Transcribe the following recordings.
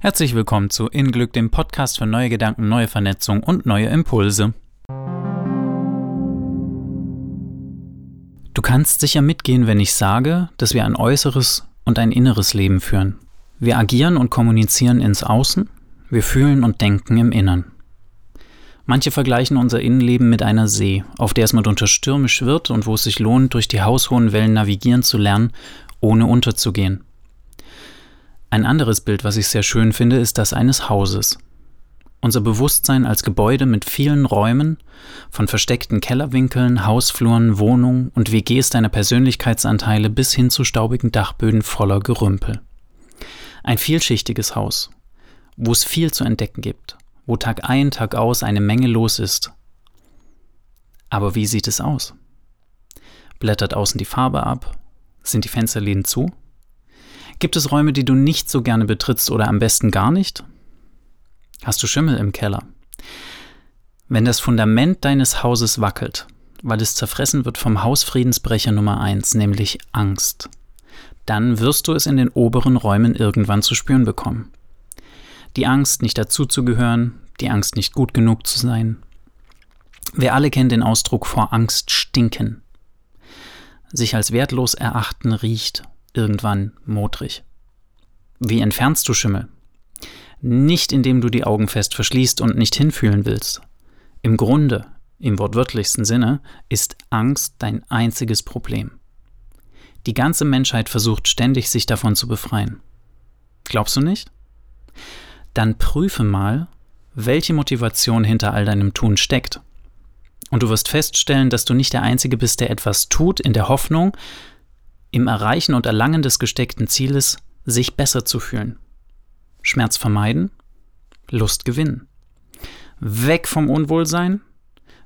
Herzlich willkommen zu In Glück, dem Podcast für neue Gedanken, neue Vernetzung und neue Impulse. Du kannst sicher mitgehen, wenn ich sage, dass wir ein äußeres und ein inneres Leben führen. Wir agieren und kommunizieren ins Außen, wir fühlen und denken im Innern. Manche vergleichen unser Innenleben mit einer See, auf der es mitunter stürmisch wird und wo es sich lohnt, durch die haushohen Wellen navigieren zu lernen, ohne unterzugehen. Ein anderes Bild, was ich sehr schön finde, ist das eines Hauses. Unser Bewusstsein als Gebäude mit vielen Räumen, von versteckten Kellerwinkeln, Hausfluren, Wohnungen und WGs deiner Persönlichkeitsanteile bis hin zu staubigen Dachböden voller Gerümpel. Ein vielschichtiges Haus, wo es viel zu entdecken gibt, wo Tag ein, Tag aus eine Menge los ist. Aber wie sieht es aus? Blättert außen die Farbe ab? Sind die Fensterläden zu? Gibt es Räume, die du nicht so gerne betrittst oder am besten gar nicht? Hast du Schimmel im Keller? Wenn das Fundament deines Hauses wackelt, weil es zerfressen wird vom Hausfriedensbrecher Nummer 1, nämlich Angst, dann wirst du es in den oberen Räumen irgendwann zu spüren bekommen. Die Angst, nicht dazuzugehören, die Angst, nicht gut genug zu sein. Wir alle kennen den Ausdruck vor Angst stinken. Sich als wertlos erachten riecht irgendwann modrig. Wie entfernst du Schimmel? Nicht indem du die Augen fest verschließt und nicht hinfühlen willst. Im Grunde, im wortwörtlichsten Sinne, ist Angst dein einziges Problem. Die ganze Menschheit versucht ständig, sich davon zu befreien. Glaubst du nicht? Dann prüfe mal, welche Motivation hinter all deinem Tun steckt. Und du wirst feststellen, dass du nicht der Einzige bist, der etwas tut, in der Hoffnung, im Erreichen und Erlangen des gesteckten Zieles sich besser zu fühlen. Schmerz vermeiden, Lust gewinnen. Weg vom Unwohlsein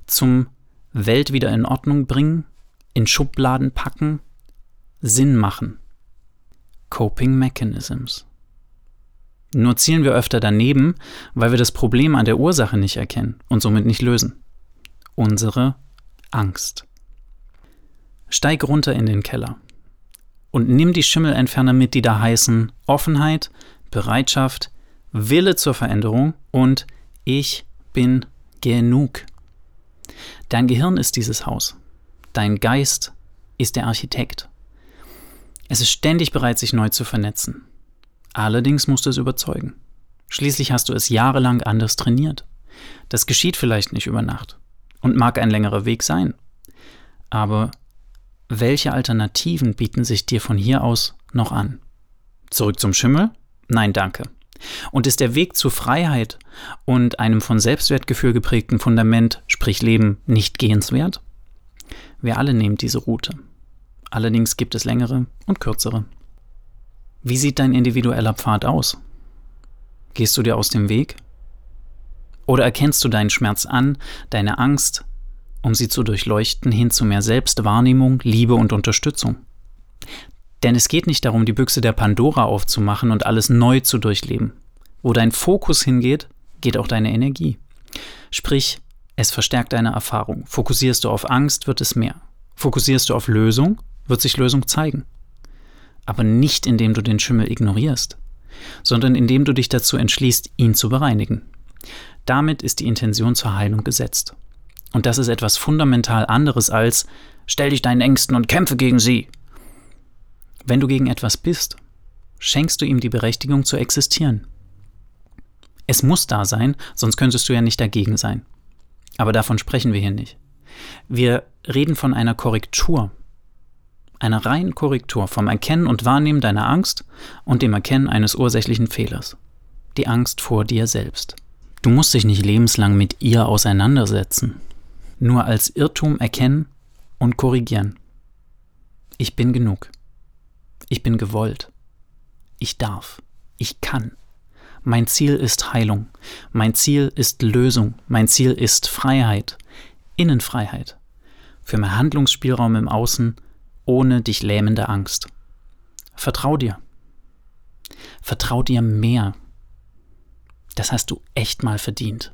zum Welt wieder in Ordnung bringen, in Schubladen packen, Sinn machen. Coping Mechanisms. Nur zielen wir öfter daneben, weil wir das Problem an der Ursache nicht erkennen und somit nicht lösen. Unsere Angst. Steig runter in den Keller und nimm die Schimmelentferner mit, die da heißen Offenheit, Bereitschaft, Wille zur Veränderung und ich bin genug. Dein Gehirn ist dieses Haus. Dein Geist ist der Architekt. Es ist ständig bereit, sich neu zu vernetzen. Allerdings musst du es überzeugen. Schließlich hast du es jahrelang anders trainiert. Das geschieht vielleicht nicht über Nacht und mag ein längerer Weg sein. Aber welche Alternativen bieten sich dir von hier aus noch an? Zurück zum Schimmel? Nein, danke. Und ist der Weg zur Freiheit und einem von Selbstwertgefühl geprägten Fundament, sprich Leben, nicht gehenswert? Wir alle nehmen diese Route. Allerdings gibt es längere und kürzere. Wie sieht dein individueller Pfad aus? Gehst du dir aus dem Weg? Oder erkennst du deinen Schmerz an, deine Angst, um sie zu durchleuchten hin zu mehr Selbstwahrnehmung, Liebe und Unterstützung. Denn es geht nicht darum, die Büchse der Pandora aufzumachen und alles neu zu durchleben. Wo dein Fokus hingeht, geht auch deine Energie. Sprich, es verstärkt deine Erfahrung. Fokussierst du auf Angst, wird es mehr. Fokussierst du auf Lösung, wird sich Lösung zeigen. Aber nicht indem du den Schimmel ignorierst, sondern indem du dich dazu entschließt, ihn zu bereinigen. Damit ist die Intention zur Heilung gesetzt. Und das ist etwas fundamental anderes als stell dich deinen Ängsten und kämpfe gegen sie. Wenn du gegen etwas bist, schenkst du ihm die Berechtigung zu existieren. Es muss da sein, sonst könntest du ja nicht dagegen sein. Aber davon sprechen wir hier nicht. Wir reden von einer Korrektur, einer reinen Korrektur vom Erkennen und Wahrnehmen deiner Angst und dem Erkennen eines ursächlichen Fehlers. Die Angst vor dir selbst. Du musst dich nicht lebenslang mit ihr auseinandersetzen nur als Irrtum erkennen und korrigieren. Ich bin genug. Ich bin gewollt. Ich darf. Ich kann. Mein Ziel ist Heilung. Mein Ziel ist Lösung. Mein Ziel ist Freiheit. Innenfreiheit. Für mehr Handlungsspielraum im Außen ohne dich lähmende Angst. Vertrau dir. Vertrau dir mehr. Das hast du echt mal verdient.